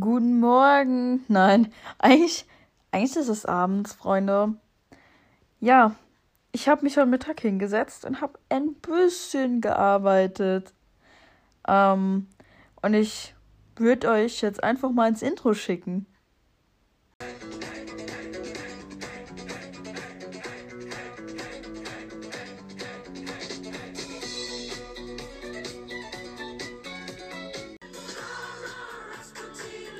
Guten Morgen. Nein, eigentlich, eigentlich ist es abends, Freunde. Ja, ich habe mich heute Mittag hingesetzt und habe ein bisschen gearbeitet. Ähm, und ich würde euch jetzt einfach mal ins Intro schicken.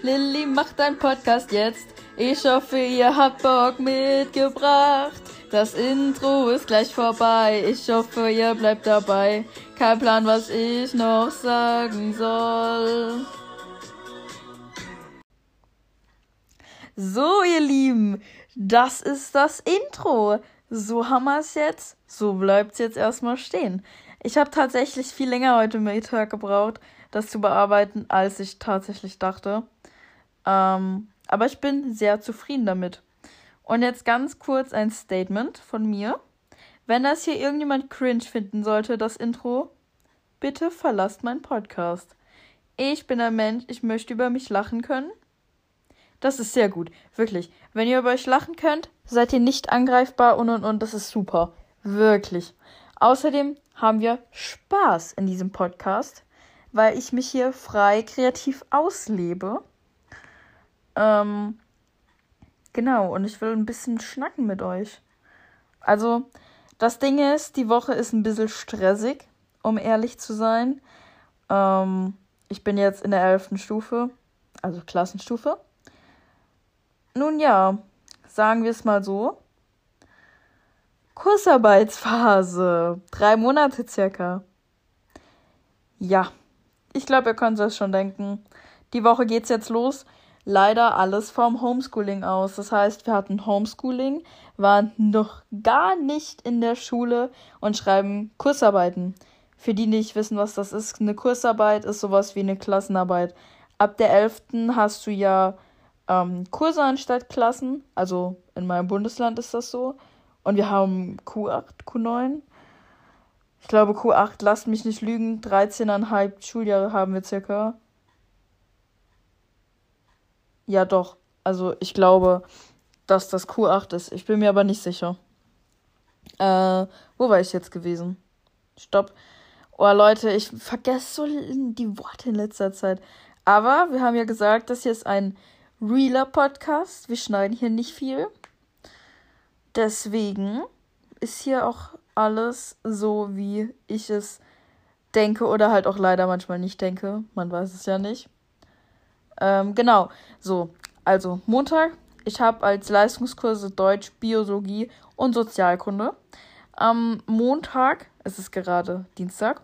Lilly macht einen Podcast jetzt. Ich hoffe, ihr habt Bock mitgebracht. Das Intro ist gleich vorbei. Ich hoffe, ihr bleibt dabei. Kein Plan, was ich noch sagen soll. So, ihr Lieben, das ist das Intro. So haben wir es jetzt. So bleibt es jetzt erstmal stehen. Ich habe tatsächlich viel länger heute Mittag gebraucht, das zu bearbeiten, als ich tatsächlich dachte. Ähm, aber ich bin sehr zufrieden damit. Und jetzt ganz kurz ein Statement von mir. Wenn das hier irgendjemand cringe finden sollte, das Intro, bitte verlasst meinen Podcast. Ich bin ein Mensch, ich möchte über mich lachen können. Das ist sehr gut, wirklich. Wenn ihr über euch lachen könnt, seid ihr nicht angreifbar und und und, das ist super. Wirklich. Außerdem haben wir Spaß in diesem Podcast, weil ich mich hier frei kreativ auslebe. Ähm, genau, und ich will ein bisschen schnacken mit euch. Also, das Ding ist, die Woche ist ein bisschen stressig, um ehrlich zu sein. Ähm, ich bin jetzt in der 11. Stufe, also Klassenstufe. Nun ja, sagen wir es mal so. Kursarbeitsphase. Drei Monate circa. Ja, ich glaube, ihr könnt es schon denken. Die Woche geht's jetzt los leider alles vom Homeschooling aus. Das heißt, wir hatten Homeschooling, waren noch gar nicht in der Schule und schreiben Kursarbeiten. Für die nicht wissen, was das ist, eine Kursarbeit ist sowas wie eine Klassenarbeit. Ab der 11. hast du ja ähm, Kurse anstatt Klassen. Also in meinem Bundesland ist das so. Und wir haben Q8, Q9. Ich glaube Q8, lasst mich nicht lügen, 13,5 Schuljahre haben wir circa. Ja, doch. Also ich glaube, dass das Q8 ist. Ich bin mir aber nicht sicher. Äh, wo war ich jetzt gewesen? Stopp. Oh Leute, ich vergesse so die Worte in letzter Zeit. Aber wir haben ja gesagt, das hier ist ein realer Podcast. Wir schneiden hier nicht viel. Deswegen ist hier auch alles so, wie ich es denke oder halt auch leider manchmal nicht denke. Man weiß es ja nicht. Ähm, genau, so. Also Montag, ich habe als Leistungskurse Deutsch, Biologie und Sozialkunde. Am Montag, es ist gerade Dienstag,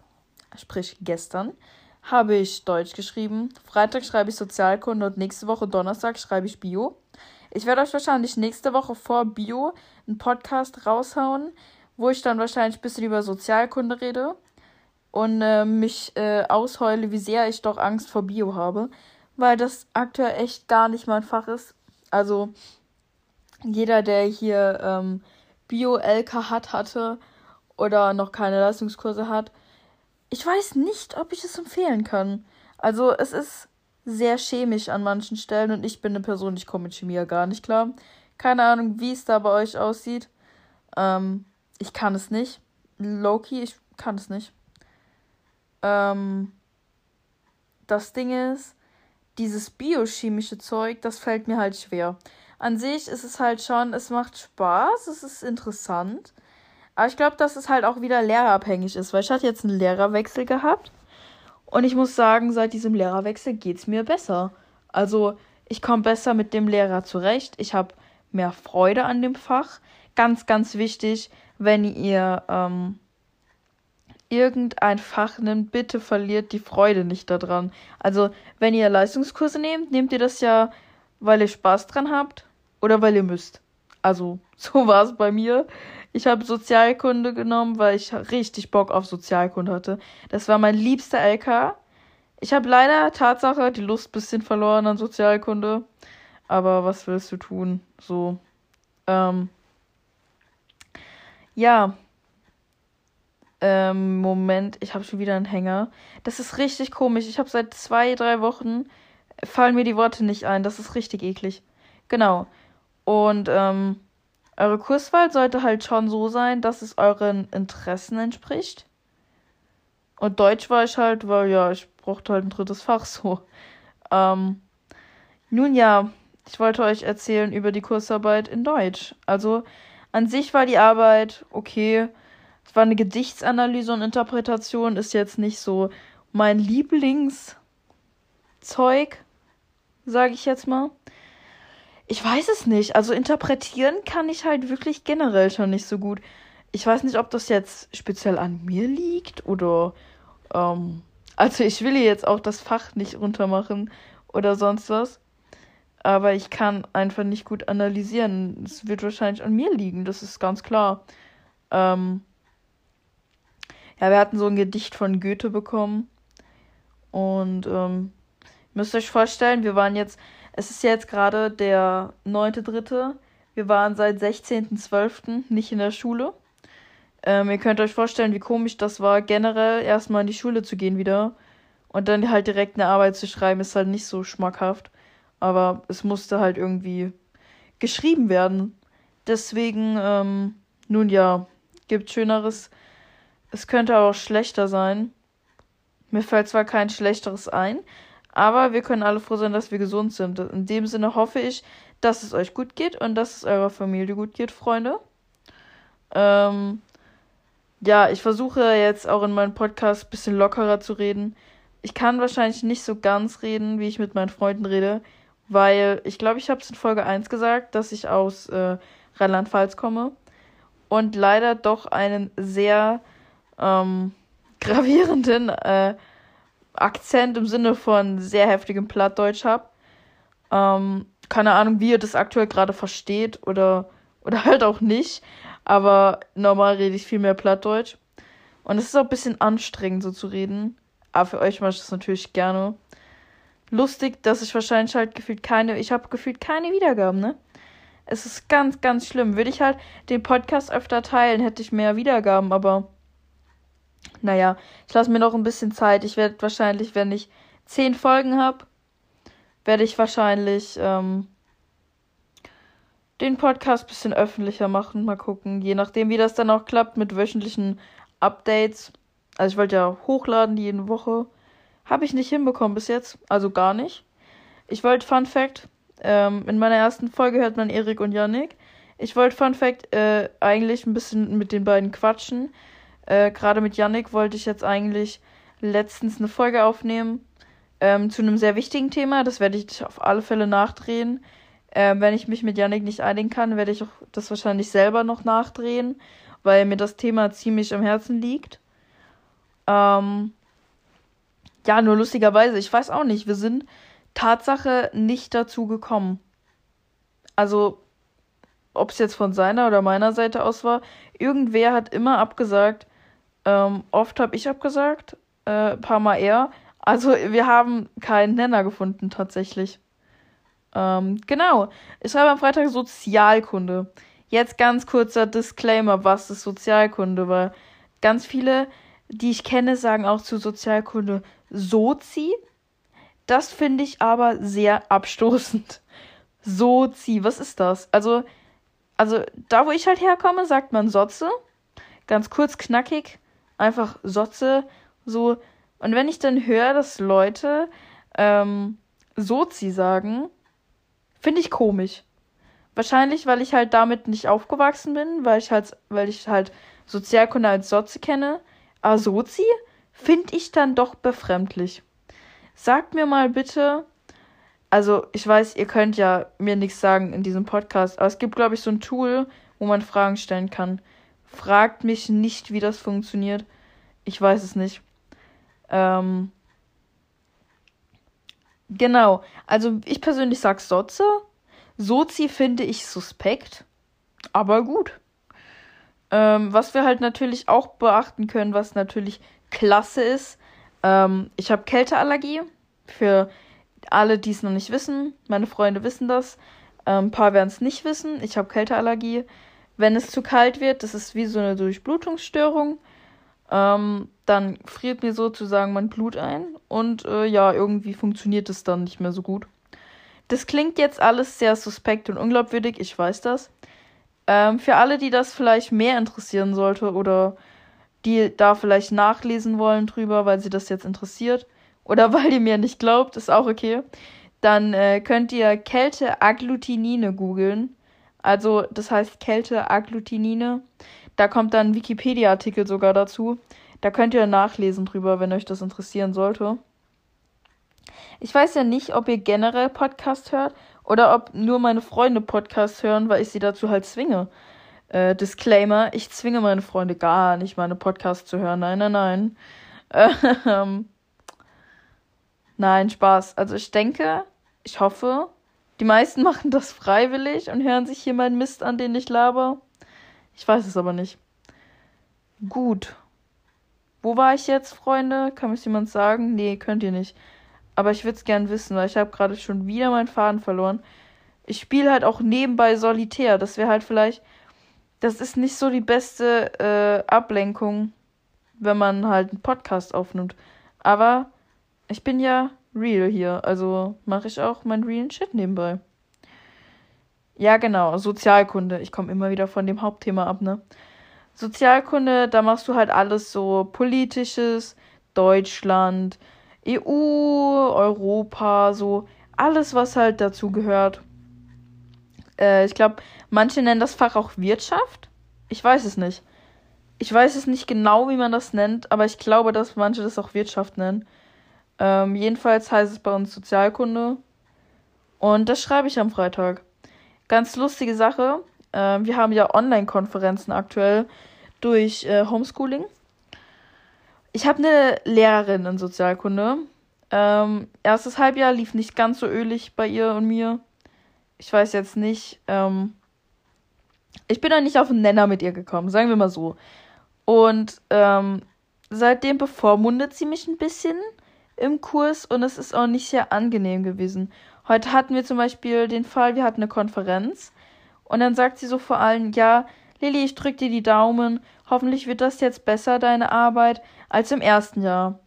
sprich gestern, habe ich Deutsch geschrieben. Freitag schreibe ich Sozialkunde und nächste Woche Donnerstag schreibe ich Bio. Ich werde euch wahrscheinlich nächste Woche vor Bio einen Podcast raushauen, wo ich dann wahrscheinlich ein bisschen über Sozialkunde rede und äh, mich äh, ausheule, wie sehr ich doch Angst vor Bio habe weil das aktuell echt gar nicht mein Fach ist. Also jeder, der hier ähm, Bio-LK hat, hatte oder noch keine Leistungskurse hat, ich weiß nicht, ob ich es empfehlen kann. Also es ist sehr chemisch an manchen Stellen und ich bin eine Person, ich komme mit Chemie ja gar nicht klar. Keine Ahnung, wie es da bei euch aussieht. Ähm, ich kann es nicht. Loki, ich kann es nicht. Ähm, das Ding ist, dieses biochemische Zeug, das fällt mir halt schwer. An sich ist es halt schon, es macht Spaß, es ist interessant. Aber ich glaube, dass es halt auch wieder lehrerabhängig ist, weil ich hatte jetzt einen Lehrerwechsel gehabt. Und ich muss sagen, seit diesem Lehrerwechsel geht es mir besser. Also, ich komme besser mit dem Lehrer zurecht. Ich habe mehr Freude an dem Fach. Ganz, ganz wichtig, wenn ihr ähm, irgendein Fach nimmt, bitte verliert die Freude nicht daran. Also, wenn ihr Leistungskurse nehmt, nehmt ihr das ja, weil ihr Spaß dran habt oder weil ihr müsst. Also, so war es bei mir. Ich habe Sozialkunde genommen, weil ich richtig Bock auf Sozialkunde hatte. Das war mein liebster LK. Ich habe leider Tatsache die Lust ein bisschen verloren an Sozialkunde. Aber was willst du tun? So. Ähm. Ja, ähm, Moment, ich habe schon wieder einen Hänger. Das ist richtig komisch. Ich habe seit zwei, drei Wochen fallen mir die Worte nicht ein. Das ist richtig eklig. Genau. Und ähm, eure Kurswahl sollte halt schon so sein, dass es euren Interessen entspricht. Und Deutsch war ich halt, weil ja, ich brauchte halt ein drittes Fach so. Ähm, nun ja, ich wollte euch erzählen über die Kursarbeit in Deutsch. Also an sich war die Arbeit okay. Es war eine Gedichtsanalyse und Interpretation, ist jetzt nicht so mein Lieblingszeug, sage ich jetzt mal. Ich weiß es nicht. Also interpretieren kann ich halt wirklich generell schon nicht so gut. Ich weiß nicht, ob das jetzt speziell an mir liegt oder ähm, also ich will jetzt auch das Fach nicht runtermachen oder sonst was. Aber ich kann einfach nicht gut analysieren. Es wird wahrscheinlich an mir liegen, das ist ganz klar. Ähm ja, wir hatten so ein Gedicht von Goethe bekommen. Und ähm, müsst euch vorstellen, wir waren jetzt, es ist jetzt gerade der 9.3. Wir waren seit 16.12. nicht in der Schule. Ähm, ihr könnt euch vorstellen, wie komisch das war, generell erstmal in die Schule zu gehen wieder. Und dann halt direkt eine Arbeit zu schreiben, ist halt nicht so schmackhaft. Aber es musste halt irgendwie geschrieben werden. Deswegen, ähm, nun ja, gibt Schöneres. Es könnte auch schlechter sein. Mir fällt zwar kein schlechteres ein, aber wir können alle froh sein, dass wir gesund sind. In dem Sinne hoffe ich, dass es euch gut geht und dass es eurer Familie gut geht, Freunde. Ähm, ja, ich versuche jetzt auch in meinem Podcast ein bisschen lockerer zu reden. Ich kann wahrscheinlich nicht so ganz reden, wie ich mit meinen Freunden rede, weil ich glaube, ich habe es in Folge 1 gesagt, dass ich aus äh, Rheinland-Pfalz komme und leider doch einen sehr ähm, gravierenden äh, Akzent im Sinne von sehr heftigem Plattdeutsch habe. Ähm, keine Ahnung, wie ihr das aktuell gerade versteht oder, oder halt auch nicht. Aber normal rede ich viel mehr Plattdeutsch. Und es ist auch ein bisschen anstrengend, so zu reden. Aber für euch mache ich das natürlich gerne. Lustig, dass ich wahrscheinlich halt gefühlt keine, ich habe gefühlt keine Wiedergaben, ne? Es ist ganz, ganz schlimm. Würde ich halt den Podcast öfter teilen, hätte ich mehr Wiedergaben, aber naja, ich lasse mir noch ein bisschen Zeit. Ich werde wahrscheinlich, wenn ich zehn Folgen habe, werde ich wahrscheinlich ähm, den Podcast ein bisschen öffentlicher machen. Mal gucken. Je nachdem, wie das dann auch klappt mit wöchentlichen Updates. Also ich wollte ja hochladen jede Woche. Habe ich nicht hinbekommen bis jetzt. Also gar nicht. Ich wollte Fun Fact. Ähm, in meiner ersten Folge hört man Erik und Yannick. Ich wollte Fun Fact äh, eigentlich ein bisschen mit den beiden quatschen. Äh, Gerade mit Yannick wollte ich jetzt eigentlich letztens eine Folge aufnehmen ähm, zu einem sehr wichtigen Thema. Das werde ich auf alle Fälle nachdrehen. Äh, wenn ich mich mit Yannick nicht einigen kann, werde ich auch das wahrscheinlich selber noch nachdrehen, weil mir das Thema ziemlich am Herzen liegt. Ähm, ja, nur lustigerweise, ich weiß auch nicht, wir sind Tatsache nicht dazu gekommen. Also, ob es jetzt von seiner oder meiner Seite aus war, irgendwer hat immer abgesagt. Ähm, oft habe ich abgesagt, äh, paar Mal er. Also, wir haben keinen Nenner gefunden, tatsächlich. Ähm, genau. Ich schreibe am Freitag Sozialkunde. Jetzt ganz kurzer Disclaimer, was ist Sozialkunde, weil ganz viele, die ich kenne, sagen auch zu Sozialkunde Sozi. Das finde ich aber sehr abstoßend. Sozi, was ist das? Also, also da, wo ich halt herkomme, sagt man Sotze. Ganz kurz, knackig. Einfach Sotze. So. Und wenn ich dann höre, dass Leute ähm, Sozi sagen, Finde ich komisch. Wahrscheinlich, weil ich halt damit nicht aufgewachsen bin, weil ich halt, weil ich halt Sozialkunde als Sozi kenne. Aber Sozi finde ich dann doch befremdlich. Sagt mir mal bitte, also ich weiß, ihr könnt ja mir nichts sagen in diesem Podcast, aber es gibt, glaube ich, so ein Tool, wo man Fragen stellen kann. Fragt mich nicht, wie das funktioniert. Ich weiß es nicht. Ähm, Genau. Also ich persönlich sag Sotze. Sozi finde ich suspekt. Aber gut. Ähm, was wir halt natürlich auch beachten können, was natürlich klasse ist. Ähm, ich habe Kälteallergie. Für alle, die es noch nicht wissen. Meine Freunde wissen das. Ähm, ein paar werden es nicht wissen. Ich habe Kälteallergie. Wenn es zu kalt wird, das ist wie so eine Durchblutungsstörung. Ähm, dann friert mir sozusagen mein Blut ein und äh, ja, irgendwie funktioniert es dann nicht mehr so gut. Das klingt jetzt alles sehr suspekt und unglaubwürdig, ich weiß das. Ähm, für alle, die das vielleicht mehr interessieren sollte oder die da vielleicht nachlesen wollen drüber, weil sie das jetzt interessiert oder weil ihr mir nicht glaubt, ist auch okay, dann äh, könnt ihr Kälte-Agglutinine googeln. Also das heißt Kälte-Agglutinine. Da kommt dann ein Wikipedia-Artikel sogar dazu. Da könnt ihr nachlesen drüber, wenn euch das interessieren sollte. Ich weiß ja nicht, ob ihr generell Podcast hört oder ob nur meine Freunde Podcast hören, weil ich sie dazu halt zwinge. Äh, Disclaimer, ich zwinge meine Freunde gar nicht, meine Podcasts zu hören. Nein, nein, nein. Ähm, nein, Spaß. Also ich denke, ich hoffe, die meisten machen das freiwillig und hören sich hier meinen Mist an, den ich laber. Ich weiß es aber nicht. Gut. Wo war ich jetzt, Freunde? Kann mir jemand sagen? Nee, könnt ihr nicht. Aber ich würde es gern wissen, weil ich habe gerade schon wieder meinen Faden verloren. Ich spiele halt auch nebenbei solitär. Das wäre halt vielleicht. Das ist nicht so die beste äh, Ablenkung, wenn man halt einen Podcast aufnimmt. Aber ich bin ja real hier. Also mache ich auch meinen realen Shit nebenbei. Ja, genau. Sozialkunde. Ich komme immer wieder von dem Hauptthema ab, ne? Sozialkunde, da machst du halt alles so politisches, Deutschland, EU, Europa, so alles, was halt dazu gehört. Äh, ich glaube, manche nennen das Fach auch Wirtschaft. Ich weiß es nicht. Ich weiß es nicht genau, wie man das nennt, aber ich glaube, dass manche das auch Wirtschaft nennen. Ähm, jedenfalls heißt es bei uns Sozialkunde. Und das schreibe ich am Freitag. Ganz lustige Sache. Äh, wir haben ja Online-Konferenzen aktuell durch äh, Homeschooling. Ich habe eine Lehrerin in Sozialkunde. Ähm, erstes Halbjahr lief nicht ganz so ölig bei ihr und mir. Ich weiß jetzt nicht. Ähm, ich bin da nicht auf den Nenner mit ihr gekommen, sagen wir mal so. Und ähm, seitdem bevormundet sie mich ein bisschen im Kurs und es ist auch nicht sehr angenehm gewesen. Heute hatten wir zum Beispiel den Fall, wir hatten eine Konferenz und dann sagt sie so vor allem, ja, Lilly, ich drück dir die Daumen, hoffentlich wird das jetzt besser, deine Arbeit, als im ersten Jahr.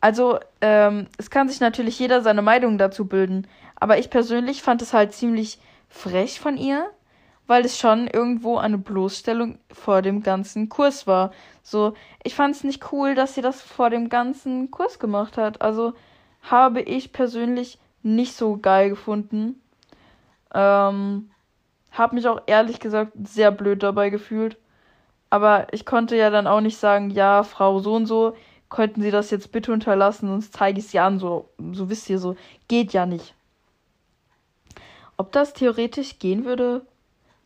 Also, ähm, es kann sich natürlich jeder seine Meinung dazu bilden, aber ich persönlich fand es halt ziemlich frech von ihr, weil es schon irgendwo eine Bloßstellung vor dem ganzen Kurs war. So, ich fand es nicht cool, dass sie das vor dem ganzen Kurs gemacht hat. Also habe ich persönlich nicht so geil gefunden. Ähm, hab mich auch ehrlich gesagt sehr blöd dabei gefühlt. Aber ich konnte ja dann auch nicht sagen, ja, Frau so und so, könnten Sie das jetzt bitte unterlassen, sonst zeige ich es ja an. So, so wisst ihr, so geht ja nicht. Ob das theoretisch gehen würde,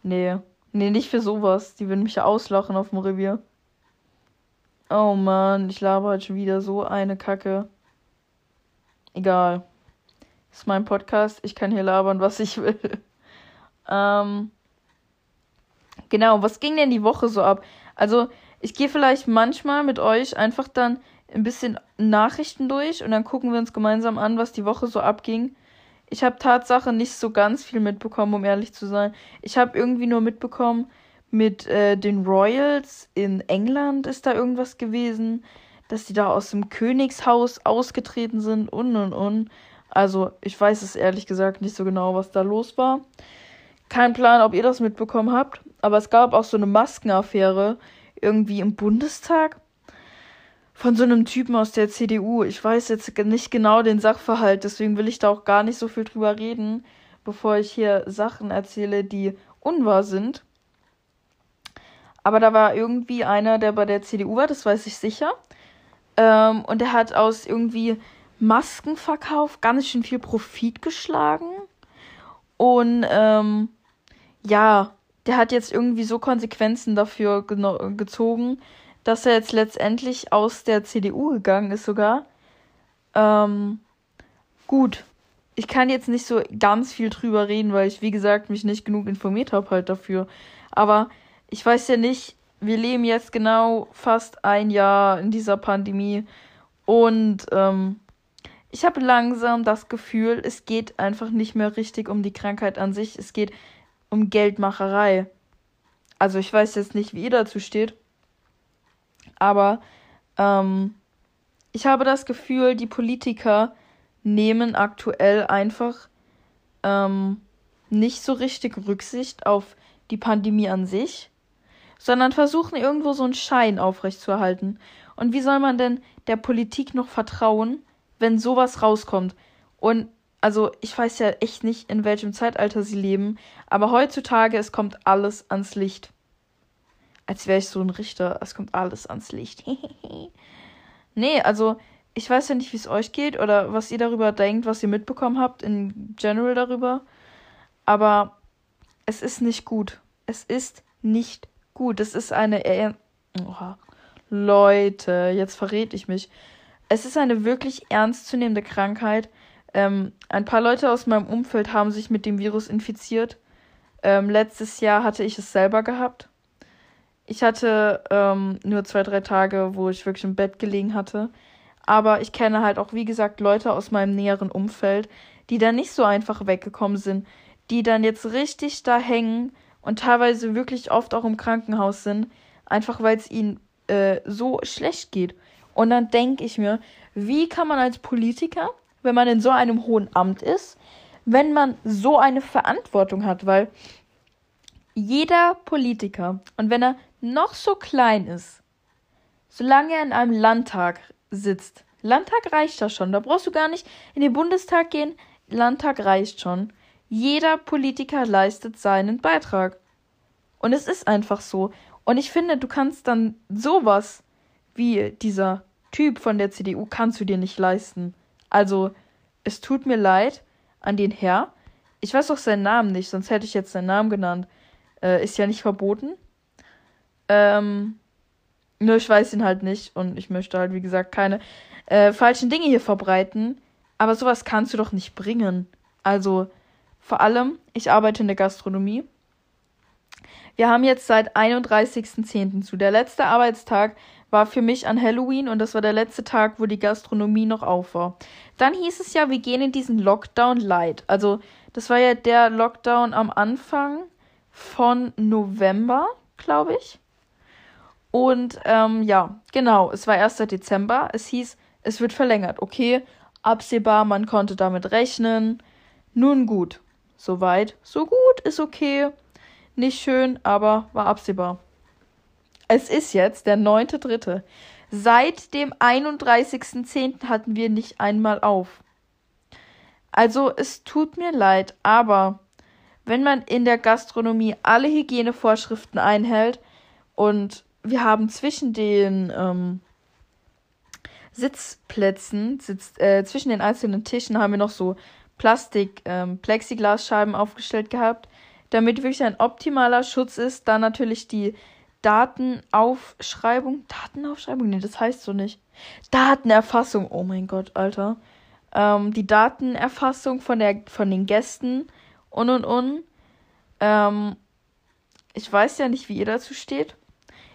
Nee. Nee, nicht für sowas. Die würden mich ja auslachen auf dem Revier. Oh Mann, ich laber halt schon wieder so eine Kacke. Egal. Ist mein Podcast. Ich kann hier labern, was ich will. ähm. Genau, was ging denn die Woche so ab? Also, ich gehe vielleicht manchmal mit euch einfach dann ein bisschen Nachrichten durch und dann gucken wir uns gemeinsam an, was die Woche so abging. Ich habe Tatsache nicht so ganz viel mitbekommen, um ehrlich zu sein. Ich habe irgendwie nur mitbekommen, mit äh, den Royals in England ist da irgendwas gewesen, dass die da aus dem Königshaus ausgetreten sind und und und. Also, ich weiß es ehrlich gesagt nicht so genau, was da los war. Kein Plan, ob ihr das mitbekommen habt, aber es gab auch so eine Maskenaffäre irgendwie im Bundestag von so einem Typen aus der CDU. Ich weiß jetzt nicht genau den Sachverhalt, deswegen will ich da auch gar nicht so viel drüber reden, bevor ich hier Sachen erzähle, die unwahr sind. Aber da war irgendwie einer, der bei der CDU war, das weiß ich sicher. Ähm, und der hat aus irgendwie Maskenverkauf ganz schön viel Profit geschlagen. Und ähm, ja, der hat jetzt irgendwie so Konsequenzen dafür gezogen, dass er jetzt letztendlich aus der CDU gegangen ist sogar. Ähm, gut, ich kann jetzt nicht so ganz viel drüber reden, weil ich, wie gesagt, mich nicht genug informiert habe halt dafür. Aber ich weiß ja nicht, wir leben jetzt genau fast ein Jahr in dieser Pandemie und ähm, ich habe langsam das Gefühl, es geht einfach nicht mehr richtig um die Krankheit an sich, es geht um Geldmacherei. Also ich weiß jetzt nicht, wie ihr dazu steht, aber ähm, ich habe das Gefühl, die Politiker nehmen aktuell einfach ähm, nicht so richtig Rücksicht auf die Pandemie an sich, sondern versuchen irgendwo so einen Schein aufrechtzuerhalten. Und wie soll man denn der Politik noch vertrauen, wenn sowas rauskommt? Und also ich weiß ja echt nicht, in welchem Zeitalter sie leben, aber heutzutage, es kommt alles ans Licht. Als wäre ich so ein Richter, es kommt alles ans Licht. nee, also ich weiß ja nicht, wie es euch geht oder was ihr darüber denkt, was ihr mitbekommen habt in general darüber. Aber es ist nicht gut. Es ist nicht gut. Es ist eine. Er Oha. Leute, jetzt verrät ich mich. Es ist eine wirklich ernstzunehmende Krankheit. Ähm, ein paar Leute aus meinem Umfeld haben sich mit dem Virus infiziert. Ähm, letztes Jahr hatte ich es selber gehabt. Ich hatte ähm, nur zwei, drei Tage, wo ich wirklich im Bett gelegen hatte. Aber ich kenne halt auch, wie gesagt, Leute aus meinem näheren Umfeld, die da nicht so einfach weggekommen sind, die dann jetzt richtig da hängen und teilweise wirklich oft auch im Krankenhaus sind, einfach weil es ihnen äh, so schlecht geht. Und dann denke ich mir, wie kann man als Politiker, wenn man in so einem hohen Amt ist, wenn man so eine Verantwortung hat, weil jeder Politiker, und wenn er noch so klein ist, solange er in einem Landtag sitzt, Landtag reicht das schon, da brauchst du gar nicht in den Bundestag gehen, Landtag reicht schon. Jeder Politiker leistet seinen Beitrag. Und es ist einfach so. Und ich finde, du kannst dann sowas wie dieser Typ von der CDU kannst du dir nicht leisten. Also, es tut mir leid an den Herr. Ich weiß auch seinen Namen nicht, sonst hätte ich jetzt seinen Namen genannt. Äh, ist ja nicht verboten. Ähm, nur ich weiß ihn halt nicht und ich möchte halt, wie gesagt, keine äh, falschen Dinge hier verbreiten. Aber sowas kannst du doch nicht bringen. Also, vor allem, ich arbeite in der Gastronomie. Wir haben jetzt seit 31.10. zu. Der letzte Arbeitstag war für mich an Halloween und das war der letzte Tag, wo die Gastronomie noch auf war. Dann hieß es ja, wir gehen in diesen Lockdown light. Also, das war ja der Lockdown am Anfang von November, glaube ich. Und ähm, ja, genau, es war 1. Dezember. Es hieß, es wird verlängert. Okay, absehbar, man konnte damit rechnen. Nun gut, soweit, so gut, ist okay. Nicht schön, aber war absehbar. Es ist jetzt der 9.3. Seit dem 31.10. hatten wir nicht einmal auf. Also es tut mir leid, aber wenn man in der Gastronomie alle Hygienevorschriften einhält und wir haben zwischen den ähm, Sitzplätzen, sitz, äh, zwischen den einzelnen Tischen haben wir noch so Plastik, ähm, Plexiglasscheiben aufgestellt gehabt, damit wirklich ein optimaler Schutz ist. Dann natürlich die Datenaufschreibung. Datenaufschreibung? Nee, das heißt so nicht. Datenerfassung. Oh mein Gott, Alter. Ähm, die Datenerfassung von, der, von den Gästen und und und. Ähm, ich weiß ja nicht, wie ihr dazu steht.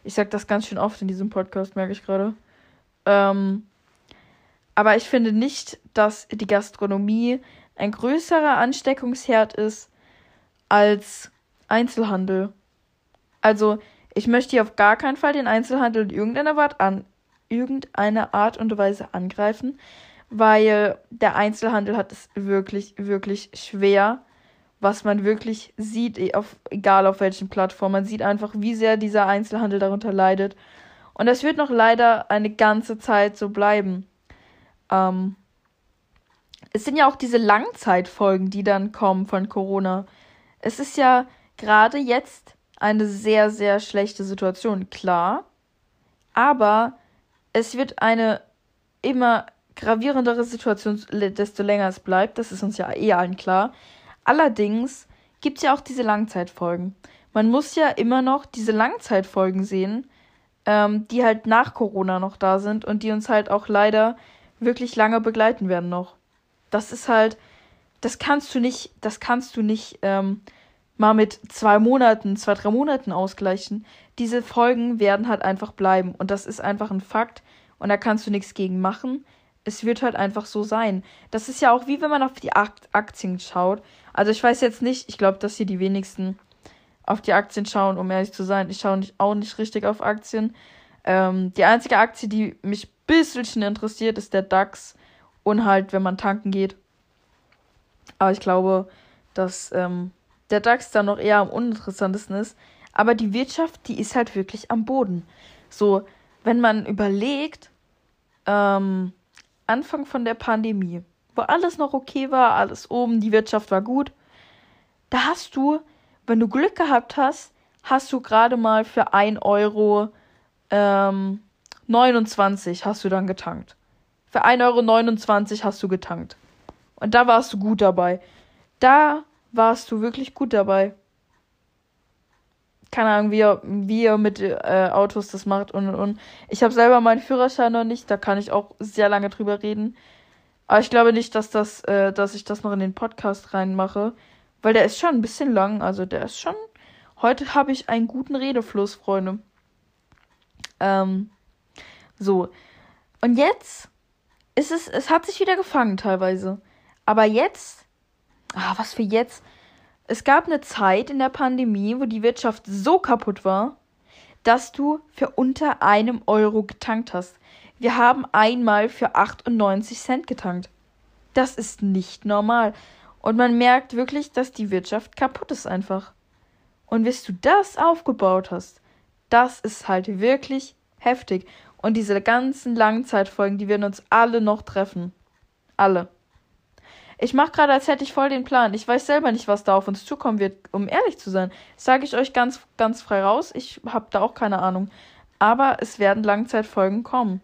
Ich sag das ganz schön oft in diesem Podcast, merke ich gerade. Ähm, aber ich finde nicht, dass die Gastronomie ein größerer Ansteckungsherd ist als Einzelhandel. Also, ich möchte hier auf gar keinen Fall den Einzelhandel in irgendeiner Art, an, irgendeiner Art und Weise angreifen, weil der Einzelhandel hat es wirklich, wirklich schwer, was man wirklich sieht, e, auf, egal auf welchen Plattformen. Man sieht einfach, wie sehr dieser Einzelhandel darunter leidet. Und das wird noch leider eine ganze Zeit so bleiben. Ähm, es sind ja auch diese Langzeitfolgen, die dann kommen von Corona. Es ist ja gerade jetzt eine sehr, sehr schlechte Situation, klar. Aber es wird eine immer gravierendere Situation, desto länger es bleibt. Das ist uns ja eh allen klar. Allerdings gibt es ja auch diese Langzeitfolgen. Man muss ja immer noch diese Langzeitfolgen sehen, ähm, die halt nach Corona noch da sind und die uns halt auch leider wirklich lange begleiten werden noch. Das ist halt, das kannst du nicht, das kannst du nicht ähm, mal mit zwei Monaten, zwei, drei Monaten ausgleichen. Diese Folgen werden halt einfach bleiben. Und das ist einfach ein Fakt. Und da kannst du nichts gegen machen. Es wird halt einfach so sein. Das ist ja auch wie wenn man auf die Aktien schaut. Also ich weiß jetzt nicht, ich glaube, dass hier die wenigsten auf die Aktien schauen, um ehrlich zu sein. Ich schaue nicht, auch nicht richtig auf Aktien. Ähm, die einzige Aktie, die mich ein bisschen interessiert, ist der DAX und halt, wenn man tanken geht. Aber ich glaube, dass ähm, der DAX dann noch eher am uninteressantesten ist. Aber die Wirtschaft, die ist halt wirklich am Boden. So, wenn man überlegt, ähm, Anfang von der Pandemie, wo alles noch okay war, alles oben, die Wirtschaft war gut, da hast du, wenn du Glück gehabt hast, hast du gerade mal für 1 Euro ähm, 29 hast du dann getankt. Für 1,29 Euro hast du getankt. Und da warst du gut dabei. Da warst du wirklich gut dabei. Keine Ahnung, wie ihr, wie ihr mit äh, Autos das macht und und und. Ich habe selber meinen Führerschein noch nicht, da kann ich auch sehr lange drüber reden. Aber ich glaube nicht, dass das, äh, dass ich das noch in den Podcast reinmache. Weil der ist schon ein bisschen lang. Also der ist schon. Heute habe ich einen guten Redefluss, Freunde. Ähm, so. Und jetzt ist es, es hat sich wieder gefangen teilweise. Aber jetzt, ah, was für jetzt? Es gab eine Zeit in der Pandemie, wo die Wirtschaft so kaputt war, dass du für unter einem Euro getankt hast. Wir haben einmal für 98 Cent getankt. Das ist nicht normal. Und man merkt wirklich, dass die Wirtschaft kaputt ist einfach. Und bis du das aufgebaut hast, das ist halt wirklich heftig. Und diese ganzen Langzeitfolgen, die werden uns alle noch treffen. Alle. Ich mache gerade, als hätte ich voll den Plan. Ich weiß selber nicht, was da auf uns zukommen wird, um ehrlich zu sein. Sage ich euch ganz, ganz frei raus. Ich habe da auch keine Ahnung. Aber es werden Langzeitfolgen kommen.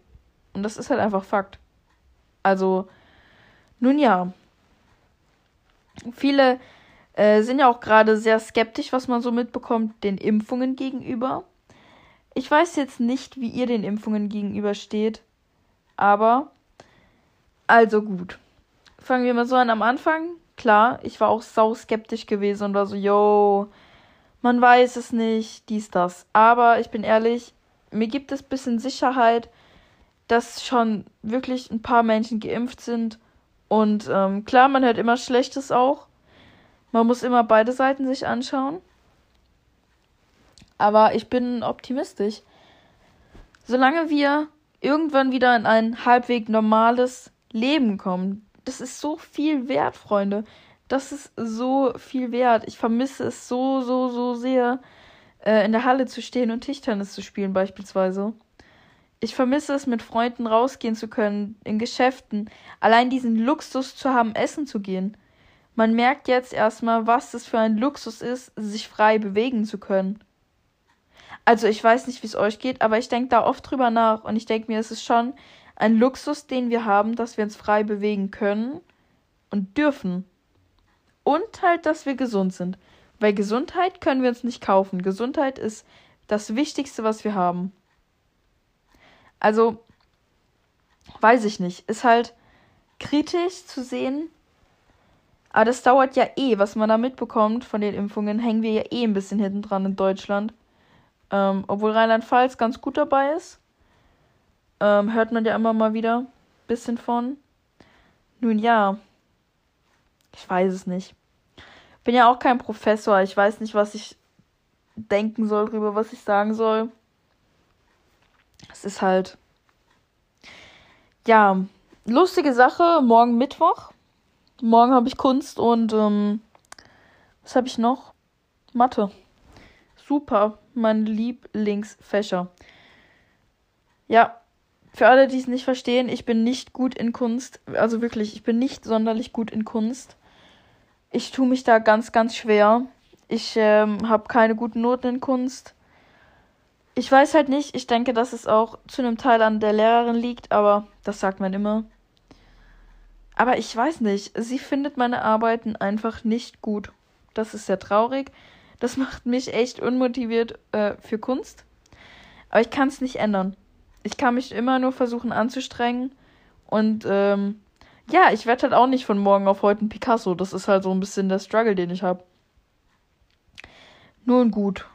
Und das ist halt einfach Fakt. Also, nun ja. Viele äh, sind ja auch gerade sehr skeptisch, was man so mitbekommt, den Impfungen gegenüber. Ich weiß jetzt nicht, wie ihr den Impfungen gegenüber steht. Aber, also gut fangen wir mal so an am Anfang. Klar, ich war auch sau skeptisch gewesen und war so, yo, man weiß es nicht, dies, das. Aber ich bin ehrlich, mir gibt es ein bisschen Sicherheit, dass schon wirklich ein paar Menschen geimpft sind. Und ähm, klar, man hört immer Schlechtes auch. Man muss immer beide Seiten sich anschauen. Aber ich bin optimistisch. Solange wir irgendwann wieder in ein halbwegs normales Leben kommen, das ist so viel wert, Freunde. Das ist so viel wert. Ich vermisse es so, so, so sehr, äh, in der Halle zu stehen und Tischtennis zu spielen, beispielsweise. Ich vermisse es, mit Freunden rausgehen zu können, in Geschäften, allein diesen Luxus zu haben, essen zu gehen. Man merkt jetzt erstmal, was es für ein Luxus ist, sich frei bewegen zu können. Also ich weiß nicht, wie es euch geht, aber ich denke da oft drüber nach und ich denke mir, es ist schon ein Luxus, den wir haben, dass wir uns frei bewegen können und dürfen. Und halt, dass wir gesund sind. Weil Gesundheit können wir uns nicht kaufen. Gesundheit ist das Wichtigste, was wir haben. Also, weiß ich nicht. Ist halt kritisch zu sehen. Aber das dauert ja eh, was man da mitbekommt von den Impfungen, hängen wir ja eh ein bisschen hinten dran in Deutschland. Ähm, obwohl Rheinland-Pfalz ganz gut dabei ist. Ähm, hört man ja immer mal wieder bisschen von. Nun ja, ich weiß es nicht. Bin ja auch kein Professor. Ich weiß nicht, was ich denken soll darüber, was ich sagen soll. Es ist halt. Ja, lustige Sache. Morgen Mittwoch. Morgen habe ich Kunst und ähm, was habe ich noch? Mathe. Super, mein Lieblingsfächer. Ja, für alle, die es nicht verstehen, ich bin nicht gut in Kunst. Also wirklich, ich bin nicht sonderlich gut in Kunst. Ich tue mich da ganz, ganz schwer. Ich ähm, habe keine guten Noten in Kunst. Ich weiß halt nicht, ich denke, dass es auch zu einem Teil an der Lehrerin liegt, aber das sagt man immer. Aber ich weiß nicht, sie findet meine Arbeiten einfach nicht gut. Das ist sehr traurig. Das macht mich echt unmotiviert äh, für Kunst. Aber ich kann es nicht ändern ich kann mich immer nur versuchen anzustrengen. Und ähm, ja, ich werde halt auch nicht von morgen auf heute ein Picasso. Das ist halt so ein bisschen der Struggle, den ich habe. Nun gut.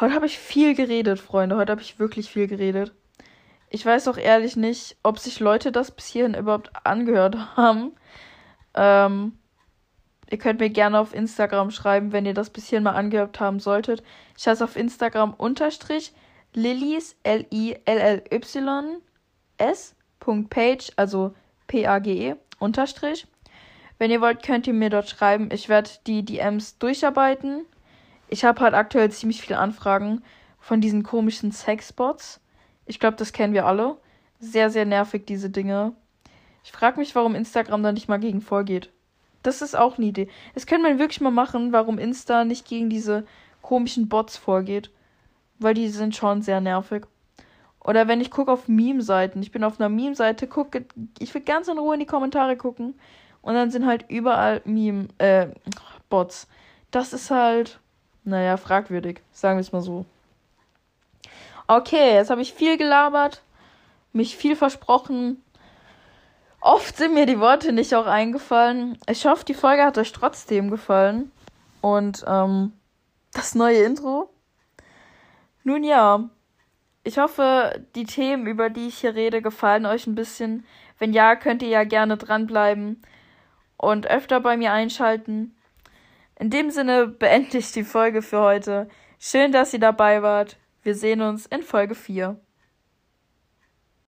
Heute habe ich viel geredet, Freunde. Heute habe ich wirklich viel geredet. Ich weiß auch ehrlich nicht, ob sich Leute das bis hierhin überhaupt angehört haben. Ähm, ihr könnt mir gerne auf Instagram schreiben, wenn ihr das bis hierhin mal angehört haben solltet. Ich heiße auf Instagram unterstrich Lillys, L-I-L-L-Y-S, Page, also P-A-G-E, Unterstrich. Wenn ihr wollt, könnt ihr mir dort schreiben. Ich werde die DMs durcharbeiten. Ich habe halt aktuell ziemlich viele Anfragen von diesen komischen Sexbots. Ich glaube, das kennen wir alle. Sehr, sehr nervig, diese Dinge. Ich frage mich, warum Instagram da nicht mal gegen vorgeht. Das ist auch eine Idee. Das können wir wirklich mal machen, warum Insta nicht gegen diese komischen Bots vorgeht. Weil die sind schon sehr nervig. Oder wenn ich gucke auf Meme-Seiten. Ich bin auf einer Meme-Seite, gucke, ich will ganz in Ruhe in die Kommentare gucken. Und dann sind halt überall Meme, äh, Bots. Das ist halt, naja, fragwürdig. Sagen wir es mal so. Okay, jetzt habe ich viel gelabert, mich viel versprochen. Oft sind mir die Worte nicht auch eingefallen. Ich hoffe, die Folge hat euch trotzdem gefallen. Und ähm, das neue Intro. Nun ja, ich hoffe, die Themen, über die ich hier rede, gefallen euch ein bisschen. Wenn ja, könnt ihr ja gerne dranbleiben und öfter bei mir einschalten. In dem Sinne beende ich die Folge für heute. Schön, dass ihr dabei wart. Wir sehen uns in Folge 4.